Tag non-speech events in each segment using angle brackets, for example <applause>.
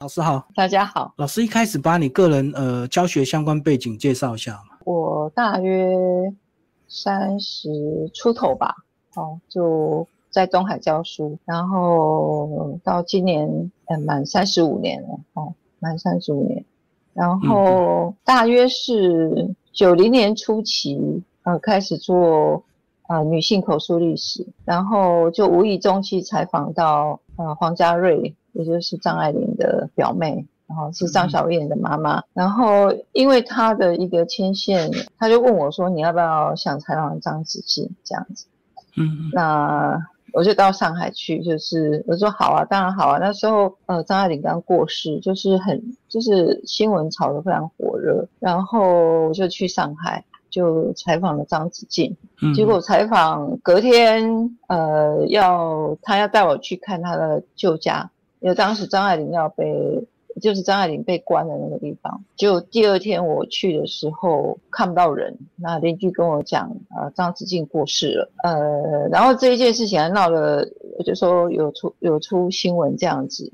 老师好，大家好。老师一开始把你个人呃教学相关背景介绍一下嘛。我大约三十出头吧，哦，就在东海教书，然后到今年呃满三十五年了，哦，满三十五年，然后大约是九零年初期呃开始做呃女性口述历史，然后就无意中去采访到呃黄家瑞。也就是张爱玲的表妹，然后是张小燕的妈妈。然后因为她的一个牵线，她就问我说：“你要不要想采访张子静这样子？”嗯，那我就到上海去，就是我说好啊，当然好啊。那时候呃，张爱玲刚过世，就是很就是新闻炒得非常火热，然后我就去上海就采访了张子静。结果采访隔天，呃，要他要带我去看他的旧家。因为当时张爱玲要被，就是张爱玲被关的那个地方，就第二天我去的时候看不到人，那邻居跟我讲，呃，张子静过世了，呃，然后这一件事情还闹了，就说有出有出新闻这样子，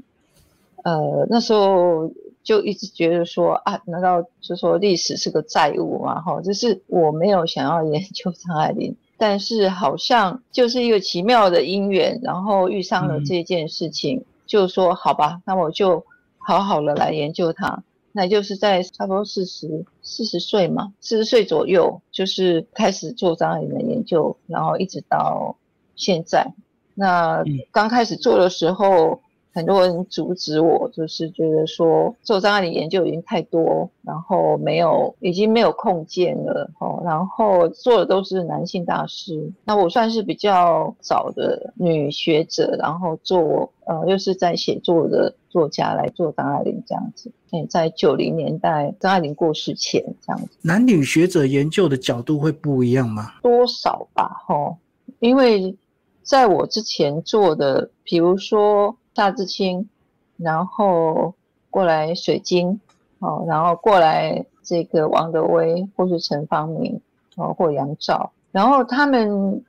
呃，那时候就一直觉得说啊，难道就说历史是个债务吗？哈，就是我没有想要研究张爱玲，但是好像就是一个奇妙的因缘，然后遇上了这件事情。就说好吧，那我就好好的来研究它。那就是在差不多四十四十岁嘛，四十岁左右，就是开始做张爱玲的研究，然后一直到现在。那刚开始做的时候。很多人阻止我，就是觉得说做张爱玲研究已经太多，然后没有，已经没有空间了哦。然后做的都是男性大师，那我算是比较早的女学者，然后做呃又是在写作的作家来做张爱玲这样子。哎，在九零年代张爱玲过世前这样子，男女学者研究的角度会不一样吗？多少吧，哈，因为在我之前做的，比如说。夏志清，然后过来水晶，哦，然后过来这个王德威，或是陈方明，哦，或杨照，然后他们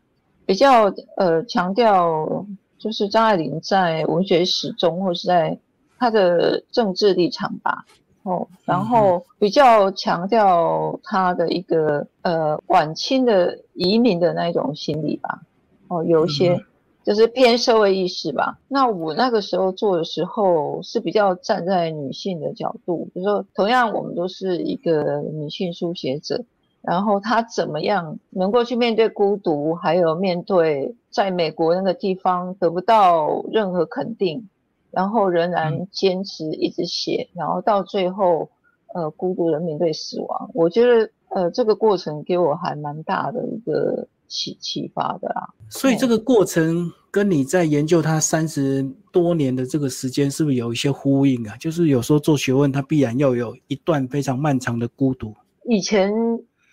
比较呃强调，就是张爱玲在文学史中，或是在她的政治立场吧，哦，然后比较强调她的一个呃晚清的移民的那一种心理吧，哦，有一些。就是偏社会意识吧。那我那个时候做的时候是比较站在女性的角度，就说同样我们都是一个女性书写者，然后她怎么样能够去面对孤独，还有面对在美国那个地方得不到任何肯定，然后仍然坚持一直写，然后到最后呃孤独的面对死亡。我觉得呃这个过程给我还蛮大的一个。启启发的啊，所以这个过程跟你在研究它三十多年的这个时间，是不是有一些呼应啊？就是有时候做学问，它必然要有一段非常漫长的孤独。以前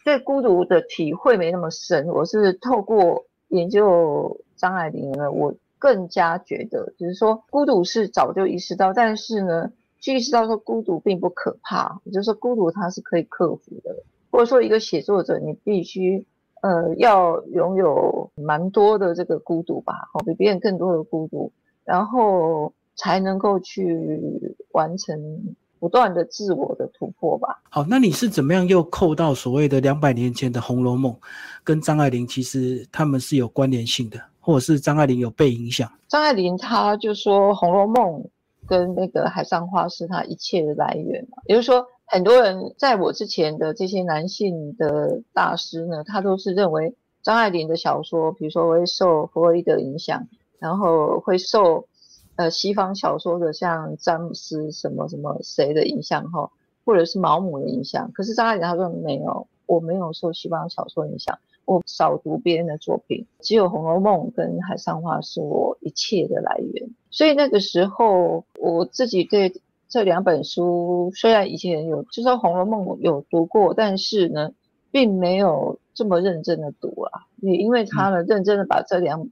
对孤独的体会没那么深，我是透过研究张爱玲呢，我更加觉得，就是说孤独是早就意识到，但是呢，去意识到说孤独并不可怕，也就是说孤独它是可以克服的，或者说一个写作者你必须。呃，要拥有蛮多的这个孤独吧，好，比别人更多的孤独，然后才能够去完成不断的自我的突破吧。好，那你是怎么样又扣到所谓的两百年前的《红楼梦》跟张爱玲，其实他们是有关联性的，或者是张爱玲有被影响？张爱玲她就说《红楼梦》跟那个《海上花》是她一切的来源嘛，也就是说。很多人在我之前的这些男性的大师呢，他都是认为张爱玲的小说，比如说会受弗洛伊德影响，然后会受呃西方小说的像詹姆斯什么什么谁的影响哈，或者是毛姆的影响。可是张爱玲她说没有，我没有受西方小说影响，我少读别人的作品，只有《红楼梦》跟《海上花》是我一切的来源。所以那个时候我自己对。这两本书虽然以前有，就说《红楼梦》有读过，但是呢，并没有这么认真的读啊。也因为他呢，认真的把这两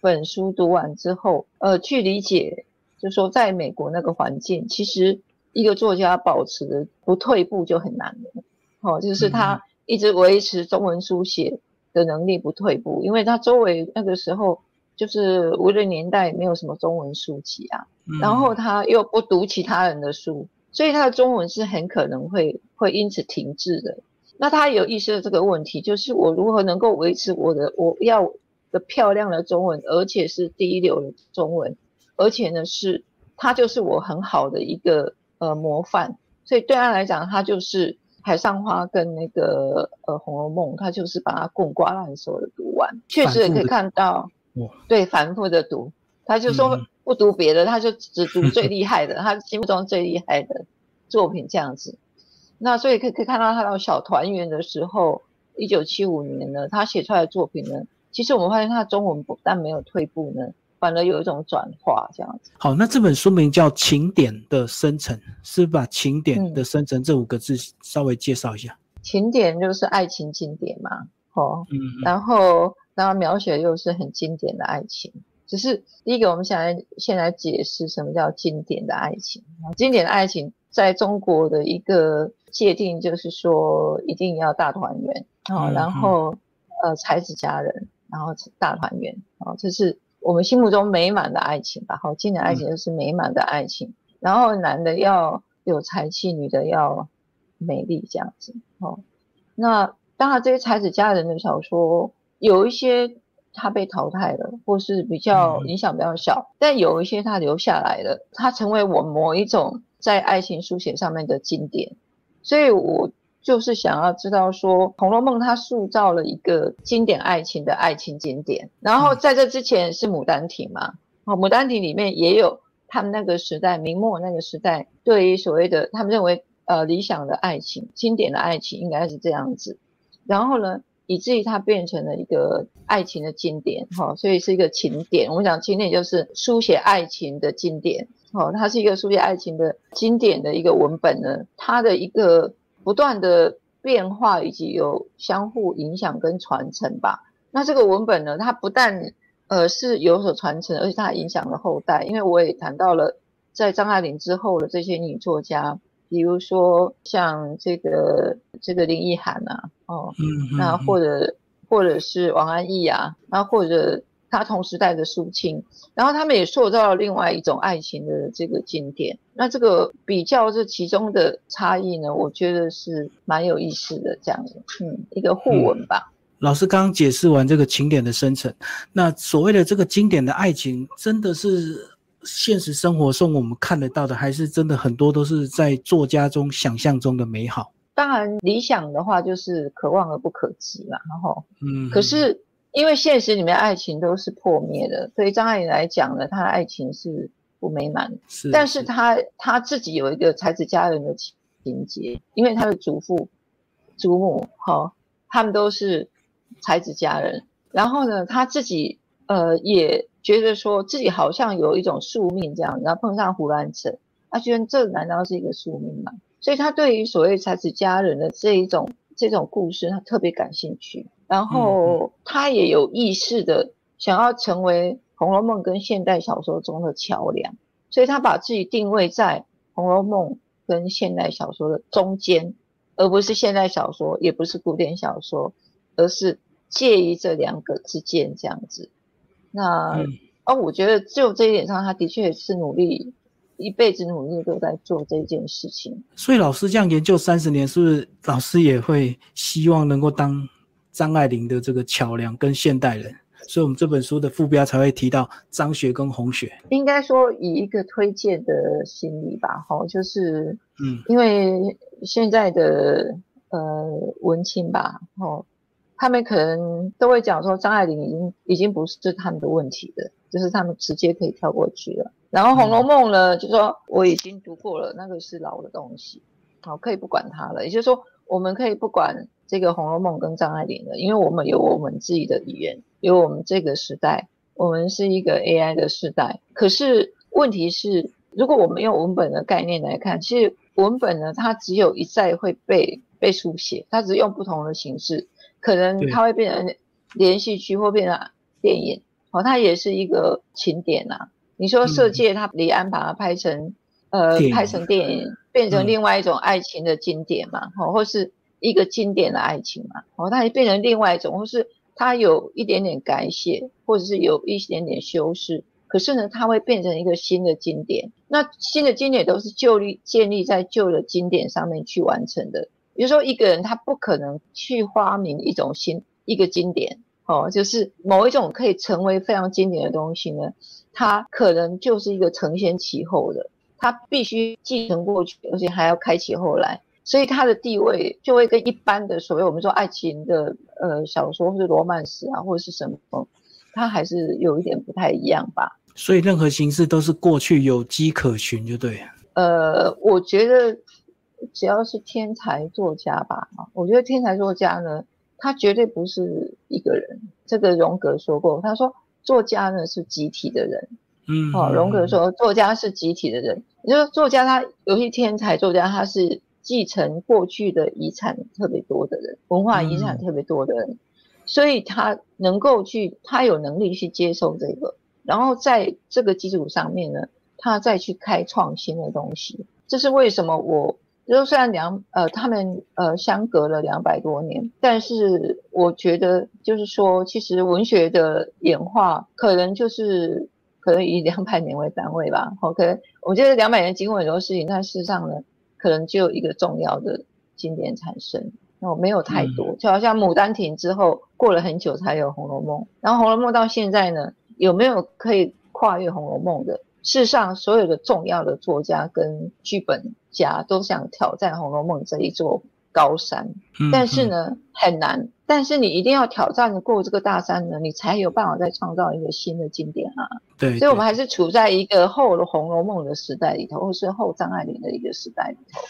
本书读完之后，呃，去理解，就说在美国那个环境，其实一个作家保持不退步就很难了。哦，就是他一直维持中文书写的能力不退步，因为他周围那个时候就是无论年代没有什么中文书籍啊，嗯然后他又不读其他人的书，所以他的中文是很可能会会因此停滞的。那他有意识到这个问题，就是我如何能够维持我的我要的漂亮的中文，而且是第一流的中文，而且呢是他就是我很好的一个呃模范。所以对他来讲，他就是海上花跟那个呃《红楼梦》，他就是把它滚瓜烂熟的读完。确实也可以看到哇，对反复的读，他就说嗯不读别的，他就只读 <laughs> 最厉害的，他心目中最厉害的作品这样子。那所以可以可以看到他到小团圆的时候，一九七五年呢，他写出来的作品呢，其实我们发现他的中文不但没有退步呢，反而有一种转化这样子。好，那这本书名叫《情点的生成》，是把“情点嗯的生成”这五个字稍微介绍一下。情典就是爱情经典嘛，哦，嗯，然后然后描写又是很经典的爱情。只是第一个，我们想来先来解释什么叫经典的爱情。经典的爱情在中国的一个界定就是说，一定要大团圆哦，嗯然后呃才子佳人，然后大团圆哦，这是我们心目中美满的爱情吧。好，经典爱情就是美满的爱情。然后男的要有才气，女的要美丽，这样子哦。那当然，这些才子佳人的小说有一些他被淘汰了，或是比较嗯。影响比较小，但有一些他留下来了，他成为我某一种在爱情书写上面的经典。所以我就是想要知道说，《红楼梦》它塑造了一个经典爱情的爱情经典，然后在这之前是《牡丹亭》嘛，哦，《牡丹亭》里面也有他们那个时代，明末那个时代对于所谓的他们认为呃理想的爱情、经典的爱情应该是这样子，然后呢，以至于它变成了一个爱情的经典，哈、所以是一个情典。我们讲情典就是书写爱情的经典，哦，它是一个书写爱情的经典的一个文本呢，它的一个不断的变化以及有相互影响跟传承吧。那这个文本呢，它不但呃是有所传承，而且它还影响了后代。因为我也谈到了在张爱玲之后的这些女作家，比如说像这个这个林奕涵啊，哦，嗯，那嗯或者或者是王安忆啊，那或者他同时代的苏青，然后他们也塑造了另外一种爱情的这个经典。那这个比较这其中的差异呢，我觉得是蛮有意思的，这样子，嗯，一个互文吧。老师刚刚解释完这个情点的生成，那所谓的这个经典的爱情，真的是现实生活中我们看得到的，还是真的很多都是在作家中想象中的美好？当然，理想的话就是可望而不可及嘛，然后嗯，可是因为现实里面爱情都是破灭的，所以张爱玲来讲呢，她的爱情是不美满的。是，但是她她自己有一个才子佳人的情节，因为她的祖父、祖母哈、他们都是才子佳人。然后呢，她自己呃也觉得说自己好像有一种宿命这样，然后碰上胡兰成，他觉得这难道是一个宿命吗？所以他对于所谓才子佳人的这一种这种故事，他特别感兴趣。然后他也有意识的想要成为《红楼梦》跟现代小说中的桥梁。所以他把自己定位在《红楼梦》跟现代小说的中间，而不是现代小说，也不是古典小说，而是介于这两个之间这样子。那、嗯哦，我觉得就这一点上，他的确是努力，一辈子努力都在做这件事情。所以老师这样研究三十年，是不是老师也会希望能够当张爱玲的这个桥梁跟现代人？所以我们这本书的副标才会提到张学跟红学。应该说以一个推荐的心理吧，哈，就是嗯因为现在的呃文青吧，哦，他们可能都会讲说张爱玲已经已经不是他们的问题了，就是他们直接可以跳过去了。然后《红楼梦》呢，就说我已经读过了，那个是老的东西，好，可以不管它了。也就是说，我们可以不管这个《红楼梦》跟张爱玲了，因为我们有我们自己的语言，有我们这个时代，我们是一个 AI 的时代。可是问题是，如果我们用文本的概念来看，其实文本呢，它只有一再会被被书写，它只是用不同的形式，可能它会变成连续剧或变成电影，哦，它也是一个情典呐、你说《色戒》，它李安把它拍成呃拍成电影，变成嗯另外一种爱情的经典嘛，哦，或是一个经典的爱情嘛，哦，它也变成另外一种，或是它有一点点改写，或者是有一点点修饰，可是呢，它会变成一个新的经典。那新的经典都是旧立建立在旧的经典上面去完成的。比如说，一个人他不可能去发明一种新一个经典，哦，就是某一种可以成为非常经典的东西呢，它可能就是一个承先启后的，它必须继承过去，而且还要开启后来。所以它的地位就会跟一般的所谓我们说爱情的呃小说或者罗曼史啊或者是什么，它还是有一点不太一样吧。所以任何形式都是过去有迹可循，就对。呃，我觉得只要是天才作家吧，我觉得天才作家呢，他绝对不是一个人。这个荣格说过，他说作家呢是集体的人。嗯，哦，荣格说作家是集体的人，也就是作家他有些天才作家他是。继承过去的遗产特别多的人，文化遗产特别多的人，所以他能够去，他有能力去接受这个，然后在这个基础上面呢，他再去开创新的东西。这是为什么？我就虽然两呃他们呃相隔了两百多年，但是我觉得就是说，其实文学的演化可能就是可能以两百年为单位吧。OK，我觉得两百年经过很多事情，但事实上呢。可能就有一个重要的经典产生，那我没有太多，就好像《牡丹亭》之后过了很久才有《红楼梦》，然后《红楼梦》到现在呢，有没有可以跨越《红楼梦》的？事实上，所有的重要的作家跟剧本家都想挑战《红楼梦》这一座高山，但是呢很难。但是你一定要挑战过这个大山呢，你才有办法再创造一个新的经典啊。对，所以我们还是处在一个后《红楼梦》的时代里头，或是后张爱玲的一个时代里头。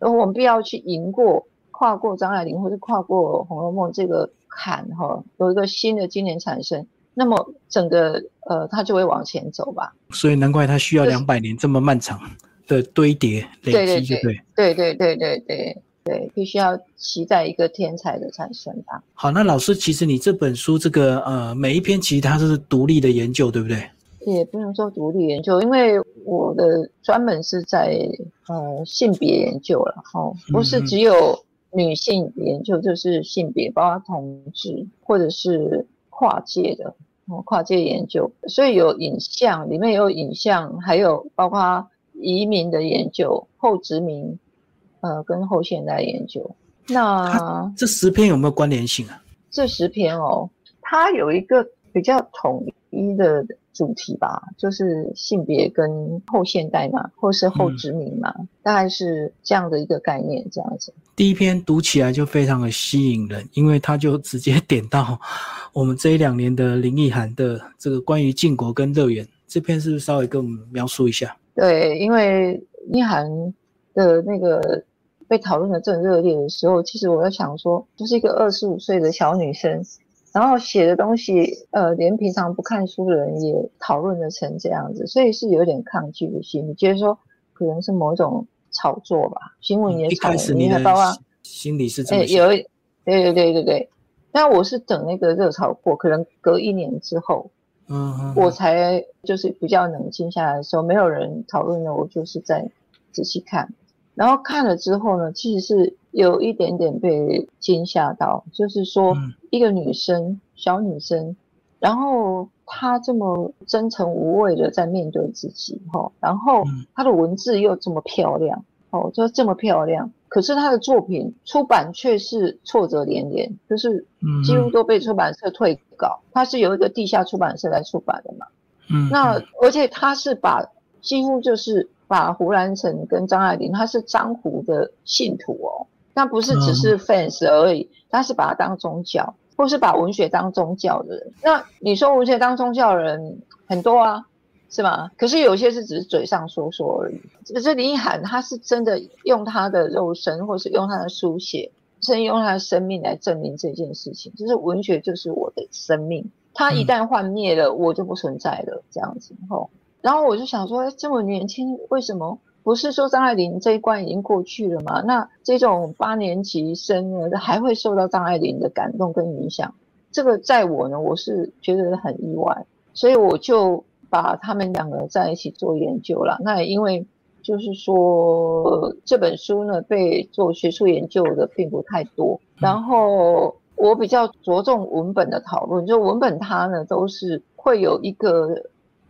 而我们必要去赢过、跨过张爱玲，或是跨过《红楼梦》这个坎哈，有一个新的经典产生，那么整个呃，它就会往前走吧。所以难怪它需要两百年这么漫长的堆叠累积，对对对对对对。对，必须要期待一个天才的产生吧。好，那老师，其实你这本书这个呃，每一篇其实它都是独立的研究，对不对？也不能说独立研究，因为我的专门是在呃性别研究了，哈，不是只有女性研究，就是性别，包括同志或者是跨界的哦，跨界研究，所以有影像，里面有影像，还有包括移民的研究，后殖民。呃，跟后现代研究，那这十篇有没有关联性啊？这十篇哦，它有一个比较统一的主题吧，就是性别跟后现代嘛，或是后殖民嘛，大概是这样的一个概念，这样子。第一篇读起来就非常的吸引人，因为它就直接点到 <laughs> 我们这一两年的林奕涵的这个关于晋国跟乐园这篇，是不是稍微跟我们描述一下？对，因为一涵的那个。被讨论的正热烈的时候，其实我在想说，就是一个二十五岁的小女生，然后写的东西，呃，连平常不看书的人也讨论的成这样子，所以是有点抗拒的心你，觉得说可能是某一种炒作吧，新闻也炒，你还包括心里是这么有，对对对对对，但我是等那个热潮过，可能隔一年之后，嗯，我才就是比较冷静下来的时候，没有人讨论了，我就是在仔细看。然后看了之后呢，其实是有一点点被惊吓到，就是说一个女生，小女生，然后她这么真诚无畏的在面对自己，哈，然后她的文字又这么漂亮，哦，就这么漂亮，可是他的作品出版却是挫折连连，就是几乎都被出版社退稿，他是由一个地下出版社来出版的嘛，嗯，那而且他是把几乎就是。把胡兰成跟张爱玲，他是张胡的信徒哦，那不是只是 fans 而已，他是把他当宗教，或是把文学当宗教的人。那你说文学当宗教的人很多啊，是吗？可是有些是只是嘴上说说而已。可是林奕涵，他是真的用他的肉身，或是用他的书写，甚至用他的生命来证明这件事情，就是文学就是我的生命，他一旦幻灭了，我就不存在了，这样子吼。然后我就想说，这么年轻，为什么不是说张爱玲这一关已经过去了吗？那这种八年级生呢，还会受到张爱玲的感动跟影响？这个在我呢，我是觉得很意外，所以我就把他们两个在一起做研究了。那也因为就是说这本书呢，被做学术研究的并不太多，然后我比较着重文本的讨论，就文本它呢都是会有一个，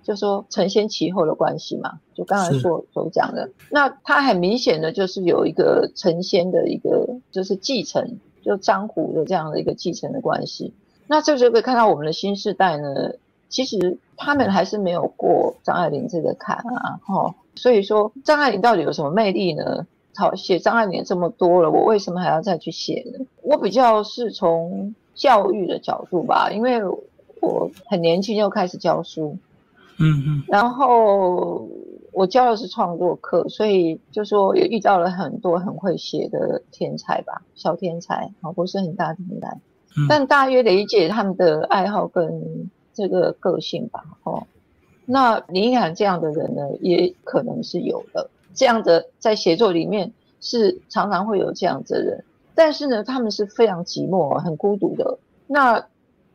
就说承先启后的关系嘛，就刚才所所讲的，那它很明显的就是有一个承先的一个就是继承，就江湖的这样的一个继承的关系。那这就可以看到我们的新时代呢，其实他们还是没有过张爱玲这个坎啊，哈，所以说张爱玲到底有什么魅力呢？好，写张爱玲这么多了，我为什么还要再去写呢？我比较是从教育的角度吧，因为我很年轻就开始教书，嗯嗯，然后我教的是创作课，所以就说也遇到了很多很会写的天才吧，小天才，啊，不是很大天才，但大约理解他们的爱好跟这个个性吧，哦，那林依涵这样的人呢，也可能是有的。这样的在写作里面是常常会有这样子的人，但是呢，他们是非常寂寞、很孤独的。那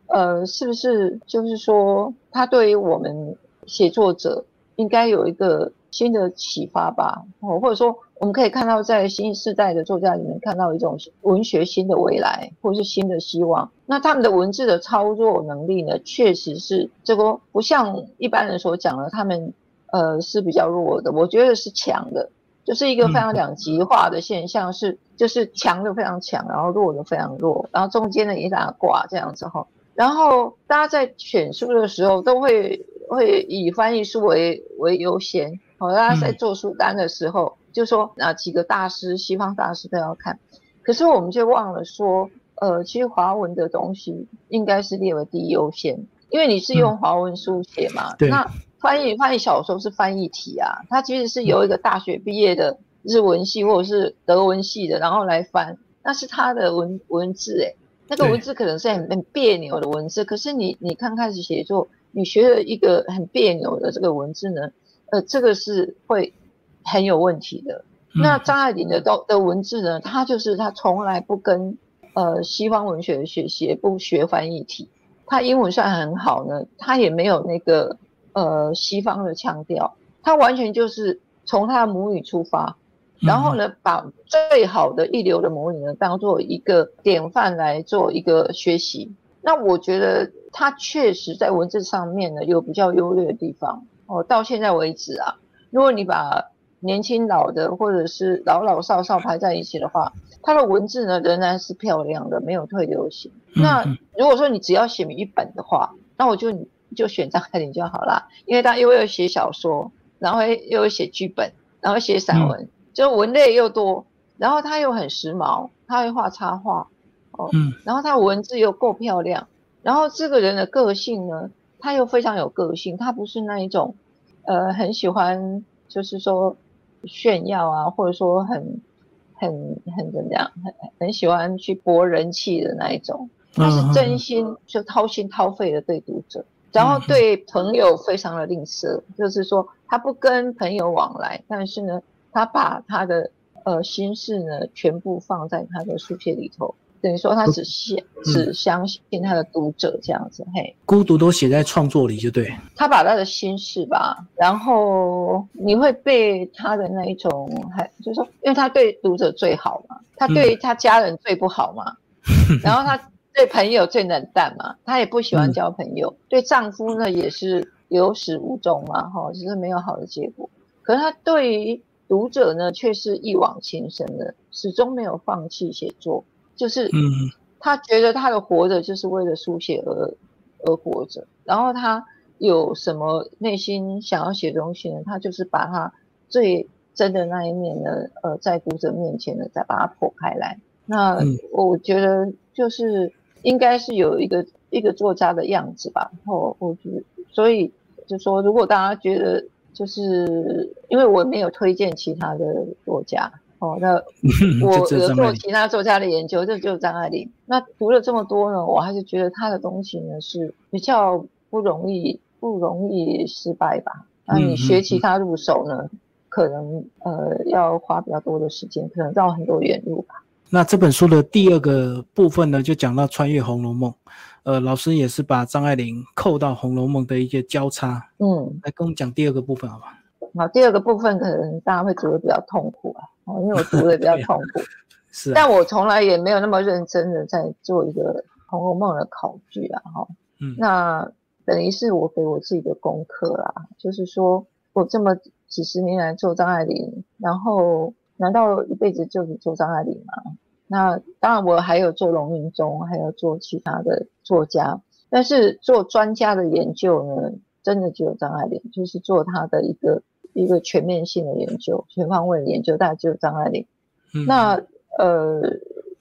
呃，是不是就是说，他对于我们写作者应该有一个新的启发吧？哦，或者说，我们可以看到在新时代的作家里面看到一种文学新的未来，或者是新的希望。那他们的文字的操作能力呢，确实是这个不像一般人所讲的，他们。呃，是比较弱的，我觉得是强的，就是一个非常两极化的现象，是就是强的非常强，然后弱的非常弱，然后中间的一大挂这样子哈。然后大家在选书的时候，都会会以翻译书为为优先。好，大家在做书单的时候，就说哪几个大师，西方大师都要看。可是我们就忘了说，呃，其实华文的东西应该是列为第一优先，因为你是用华文书写嘛，那。翻译翻译小说是翻译体啊，它其实是由一个大学毕业的日文系或者是德文系的，然后来翻，那是他的文文字诶，那个文字可能是很很别扭的文字，可是你你刚开始写作，你学了一个很别扭的这个文字呢，呃，这个是会很有问题的。那张爱玲的都的文字呢，她就是她从来不跟呃西方文学的学习，也不学翻译体，她英文算很好呢，她也没有那个。呃，西方的腔调，她完全就是从她的母语出发，然后呢，把最好的一流的母语呢当做一个典范来做一个学习。那我觉得他确实在文字上面呢有比较优劣的地方。哦，到现在为止啊，如果你把年轻老的或者是老老少少排在一起的话，他的文字呢仍然是漂亮的，没有退流行。那如果说你只要写一本的话，那我就。就选张爱玲就好啦，因为他又有写小说，然后又有写剧本，然后写散文，就文类又多，然后他又很时髦，他会画插画，哦，嗯，然后他文字又够漂亮，然后这个人的个性呢，他又非常有个性，他不是那一种，呃，很喜欢就是说炫耀啊，或者说很很很怎么样，很很喜欢去博人气的那一种，他是真心就掏心掏肺的对读者。然后对朋友非常的吝啬，就是说他不跟朋友往来，但是呢，他把他的呃心事呢全部放在他的书写里头，等于说他只相只相信他的读者这样子，嘿，孤独都写在创作里就对。他把他的心事吧，然后你会被他的那一种，还就是说，因为他对读者最好嘛，他对他家人最不好嘛，然后他。对朋友最冷淡嘛，他也不喜欢交朋友。对丈夫呢，也是有始无终嘛，哈，只是没有好的结果。可是他对于读者呢，却是一往情深的，始终没有放弃写作。就是，嗯，她觉得他的活着就是为了书写而而活着。然后他有什么内心想要写东西呢？他就是把他最真的那一面呢，呃，在读者面前呢，再把它剖开来。那我觉得就是。应该是有一个一个作家的样子吧，然后我觉得，所以就说，如果大家觉得，就是因为我没有推荐其他的作家，哦，那 <laughs> 我有做其他作家的研究，这就是张爱玲。那读了这么多呢，我还是觉得她的东西呢是比较不容易不容易失败吧。那你学其他入手呢，可能呃要花比较多的时间，可能绕很多远路吧。那这本书的第二个部分呢，就讲到穿越《红楼梦》，呃，老师也是把张爱玲扣到《红楼梦》的一些交叉，嗯，来跟我们讲第二个部分好吧？好，第二个部分可能大家会觉得比较痛苦啊，哦，因为我读的比较痛苦。<laughs> 是啊，但我从来也没有那么认真的在做一个《红楼梦》的考据啊，哈，嗯那等于是我给我自己的功课啦，就是说我这么几十年来做张爱玲，然后难道一辈子就只做张爱玲吗？那当然，我还有做龙云中，还有做其他的作家，但是做专家的研究呢，真的只有张爱玲，就是做她的一个一个全面性的研究、全方位的研究，大概只有张爱玲。嗯那呃，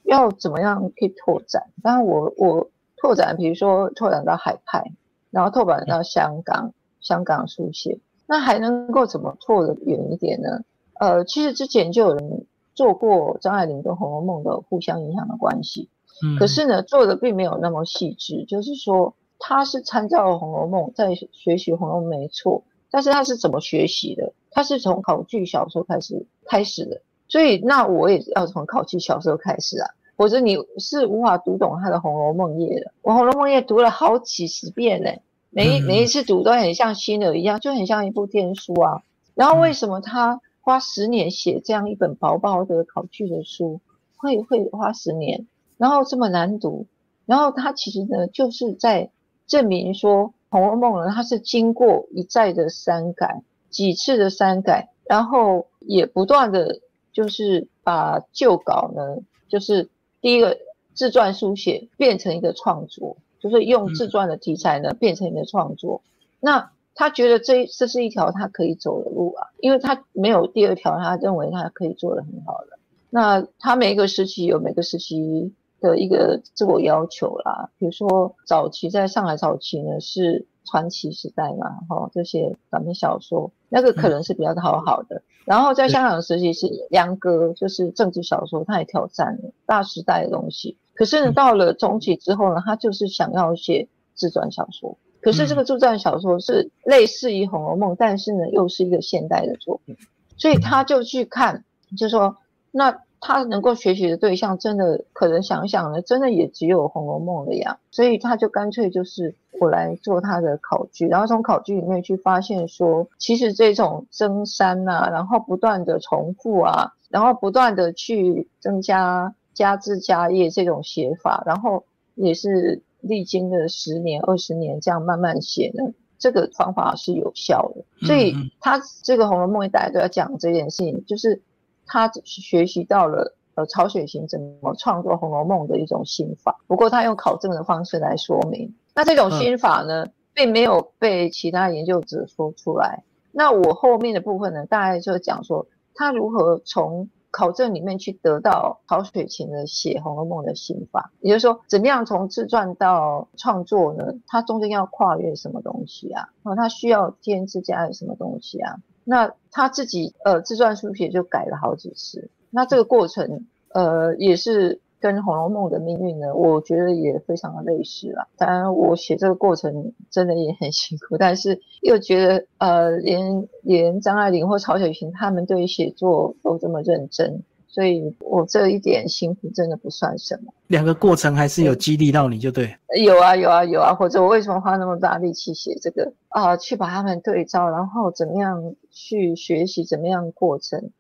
要怎么样去拓展？当然我，我拓展，比如说拓展到海派，然后拓展到香港，香港书写，那还能够怎么拓得远一点呢？呃，其实之前就有人做过张爱玲跟《红楼梦》的互相影响的关系，嗯可是呢，做的并没有那么细致，就是说他是参照《红楼梦》在学习《红楼梦》没错，但是他是怎么学习的？他是从考据小说开始开始的，所以那我也要从考据小说开始啊，否则你是无法读懂他的《红楼梦》页的。我《红楼梦》页读了好几十遍呢，每一嗯每一次读都很像新的一样，就很像一部天书啊。然后为什么他花十年写这样一本薄薄的考据的书，会会花十年，然后这么难读？然后他其实呢，就是在证明说，《红楼梦》呢，它是经过一再的删改，几次的删改，然后也不断的就是把旧稿呢，就是第一个自传书写变成一个创作，就是用自传的题材呢变成一个创作。那他觉得这这是一条他可以走的路啊，因为他没有第二条，他认为他可以做得很好的。那他每一个时期有每个时期的一个自我要求啦，比如说早期在上海早期呢是传奇时代嘛，哈，这些短篇小说那个可能是比较讨好的。然后在香港时期是梁歌，就是政治小说，他也挑战了大时代的东西。可是呢，到了中期之后呢，他就是想要写自传小说。可是这个自传小说是类似于《红楼梦》，但是呢又是一个现代的作品，所以他就去看，就说那他能够学习的对象，真的可能想想呢，真的也只有《红楼梦》了呀。所以他就干脆就是我来做他的考据，然后从考据里面去发现说，其实这种增删呐、然后不断的重复啊，然后不断的去增加加字加页这种写法，然后也是历经了十年、二十年这样慢慢写的，这个方法是有效的。所以他这个《红楼梦》大家都要讲这件事情，就是他学习到了呃曹雪芹怎么创作《红楼梦》的一种心法，不过他用考证的方式来说明。那这种心法呢，并没有被其他研究者说出来。那我后面的部分呢，大概就讲说他如何从考证里面去得到曹雪芹的写《红楼梦》的心法，也就是说，怎么样从自传到创作呢？它中间要跨越什么东西啊？哦，他需要添置加有什么东西啊？那他自己呃自传书写就改了好几次，那这个过程呃也是跟《红楼梦》的命运呢，我觉得也非常的类似啦。当然，我写这个过程真的也很辛苦，但是又觉得呃连连张爱玲或曹雪芹他们对写作都这么认真，所以我这一点辛苦真的不算什么。两个过程还是有激励到你就对。有啊有啊有啊，或者我为什么花那么大力气写这个啊、去把他们对照，然后怎么样去学习怎么样过程，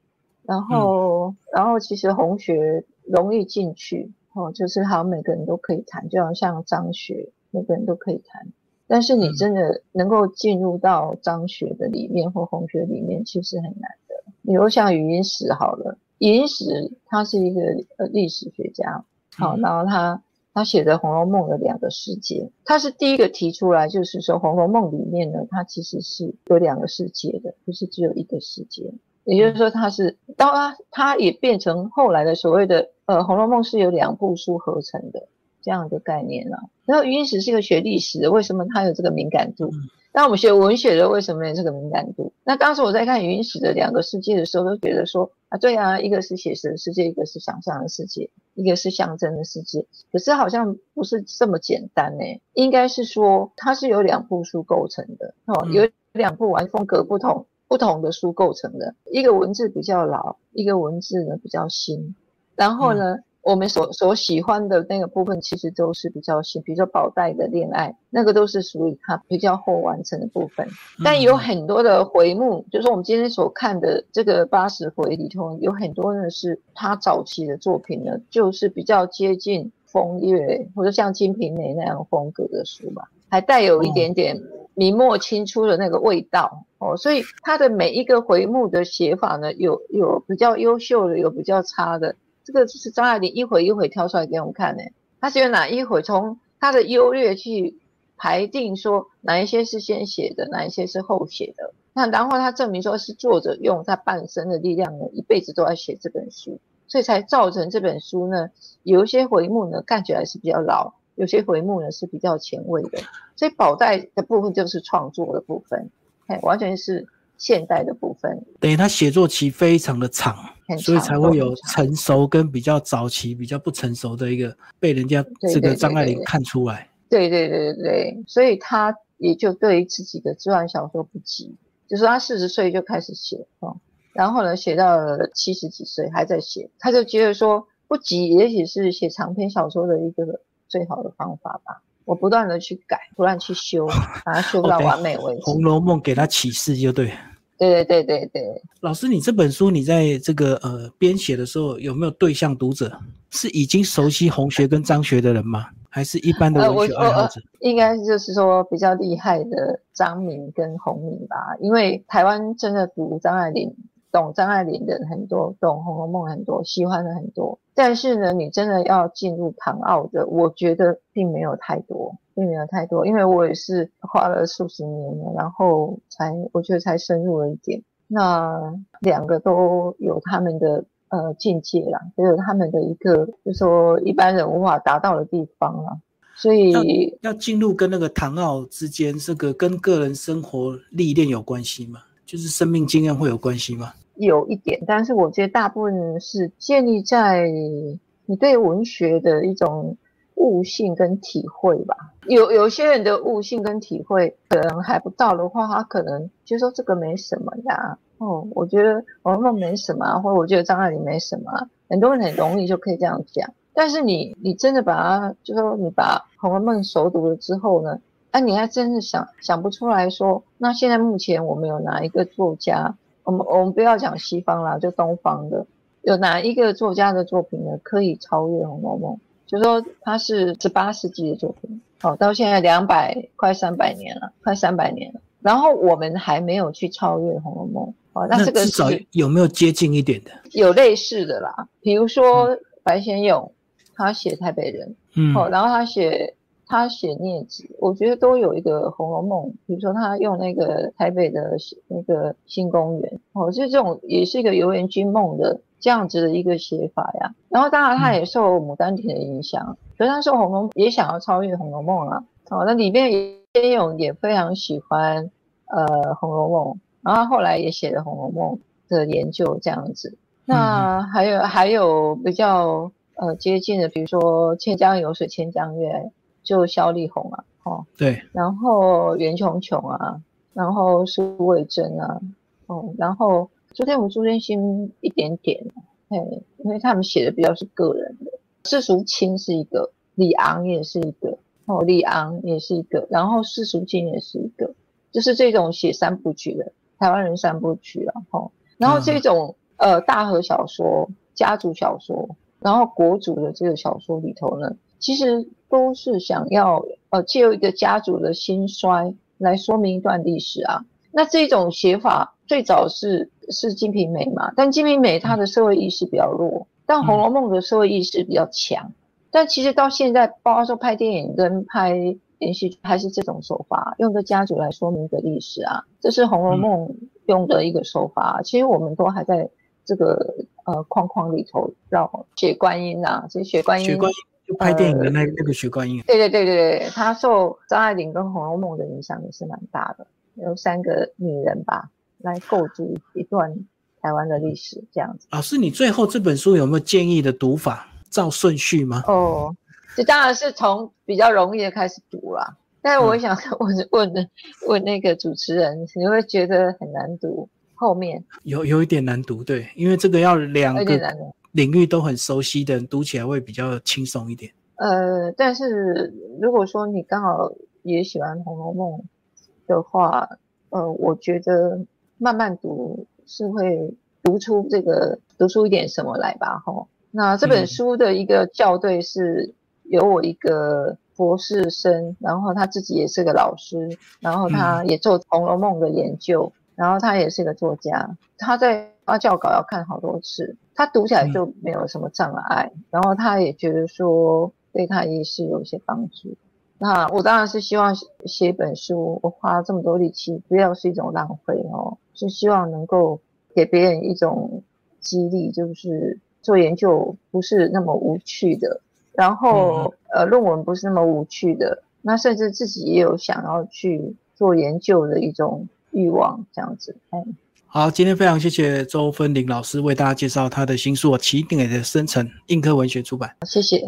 然后、然后其实红学容易进去哦，就是好像每个人都可以谈，就好像张学每个人都可以谈，但是你嗯真的能够进入到张学的里面或红学里面，其实很难的。比如像语音史好了，语音史他是一个呃历史学家，好，嗯然后他他写的《红楼梦》的两个世界，他是第一个提出来，就是说《红楼梦》里面呢，它其实是有两个世界的，不是只有一个世界。也就是说，它是当然它也变成后来的所谓的呃，《红楼梦》是由两部书合成的这样的概念啊。然后余英时是一个学历史的，为什么他有这个敏感度？嗯那我们学文学的为什么有这个敏感度？那当时我在看云史的两个世界的时候，都觉得说啊，对啊，一个是写实的世界，一个是想象的世界，一个是象征的世界。可是好像不是这么简单呢、应该是说它是由两部书构成的哦，嗯有两部完风格不同。不同的书构成的，一个文字比较老，一个文字呢比较新。然后呢，我们所所喜欢的那个部分，其实都是比较新，比如说宝黛的恋爱，那个都是属于他比较后完成的部分。但有很多的回目，就是我们今天所看的这个八十回里头，有很多呢是他早期的作品呢，就是比较接近风月或者像《金瓶梅》那样风格的书吧，还带有一点点明末清初的那个味道哦。所以他的每一个回目的写法呢，有有比较优秀的，有比较差的。这个就是张爱玲一回一回挑出来给我们看的，他是用哪一回从他的优劣去排定，说哪一些是先写的，哪一些是后写的。那然后他证明说是作者用他半生的力量呢，一辈子都在写这本书，所以才造成这本书呢，有一些回目呢看起来是比较老，有些回目呢是比较前卫的。所以宝黛的部分就是创作的部分，哎，完全是。现代的部分，等于他写作期非常的长，所以才会有成熟跟比较早期、比较不成熟的一个被人家这个张爱玲看出来。对对对对对，所以他也就对于自己的自传小说不急，就是他四十岁就开始写哦，然后呢写到了七十几岁还在写，他就觉得说不急，也许是写长篇小说的一个最好的方法吧。我不断的去改，不断去修，把它修到 <laughs> 完美为止。《红楼梦》给他启示就对。对对对对对，老师，你这本书你在这个呃编写的时候有没有对象读者？是已经熟悉红学跟张学的人吗？还是一般的文学爱好者？应该就是说比较厉害的张明跟洪明吧，因为台湾真的读张爱玲。懂张爱玲的很多，懂《红楼梦》很多，喜欢的很多。但是呢，你真的要进入唐奥的，我觉得并没有太多，并没有太多。因为我也是花了数十年了，然后才我觉得才深入了一点。那两个都有他们的呃境界啦，也有他们的一个，就说一般人无法达到的地方啦。所以要进入跟那个唐奥之间，这个跟个人生活历练有关系吗？就是生命经验会有关系吗？有一点，但是我觉得大部分是建立在你对文学的一种悟性跟体会吧。有有些人的悟性跟体会可能还不到的话，他可能就说这个没什么呀。哦，我觉得《红楼梦》没什么，或者我觉得张爱玲没什么，很多人很容易就可以这样讲。但是你你真的把它，就说你把《红楼梦》熟读了之后呢？哎，你还真是想想不出来说，那现在目前我们有哪一个作家？我们我们不要讲西方啦，就东方的，有哪一个作家的作品呢，可以超越《红楼梦》？就说它是十八世纪的作品，好，到现在两百快三百年了，快三百年了，然后我们还没有去超越《红楼梦》。哦，那这个至少有没有接近一点的？有类似的啦，比如说白先勇，他写台北人，嗯，好，然后他写。他写孽子，我觉得都有一个《红楼梦》，比如说他用那个台北的那个新公园，哦，就这种也是一个游园惊梦的这样子的一个写法呀。然后当然他也受《牡丹亭》的影响，可是他受《红楼梦》也想要超越《红楼梦》啊。哦，那里面也有也非常喜欢呃《红楼梦》，然后后来也写了《红楼梦》的研究这样子。那还有还有比较呃接近的，比如说《千江有水千江月》。就萧丽红啊，哦，对，然后袁琼琼啊，然后苏慧珍啊，哦，然后朱天武、朱天心一点点，嘿，因为他们写的比较是个人的，世俗清是一个，李昂也是一个，哦，李昂也是一个，然后世俗清也是一个，就是这种写三部曲的台湾人三部曲啊，吼，然后这种呃大河小说、家族小说，然后国主的这个小说里头呢。其实都是想要呃借由一个家族的兴衰来说明一段历史啊。那这种写法最早是是《金瓶梅》嘛，但《金瓶梅》它的社会意识比较弱，但《红楼梦》的社会意识比较强。但其实到现在，包括说拍电影跟拍连续剧，还是这种手法，用个家族来说明一个历史啊，这是《红楼梦》用的一个手法。其实我们都还在这个呃框框里头绕写观音啊，这些写观音。就拍电影的那那个许冠英，对对对对对，他受张爱玲跟《红楼梦》的影响也是蛮大的，有三个女人吧，来构筑一段台湾的历史这样子。老师，你最后这本书有没有建议的读法？照顺序吗？哦，这当然是从比较容易的开始读啦。但是我想问问问那个主持人，你会觉得很难读？后面有有一点难读，对，因为这个要两个领域都很熟悉的人，读起来会比较轻松一点。呃，但是如果说你刚好也喜欢《红楼梦》的话，呃，我觉得慢慢读是会读出这个读出一点什么来吧，吼。那这本书的一个校对是有我一个博士生，然后他自己也是个老师，然后他也做《红楼梦》的研究，然后他也是一个作家，他在发教稿要看好多次，他读起来就没有什么障碍，然后他也觉得说。对他也是有一些帮助。那我当然是希望写一本书，我花这么多力气，不要是一种浪费哦，是希望能够给别人一种激励，就是做研究不是那么无趣的，然后呃，论文不是那么无趣的，那甚至自己也有想要去做研究的一种欲望，这样子。哎，好，今天非常谢谢周芬玲老师为大家介绍他的新书《起点的生成》，映科文学出版。谢谢。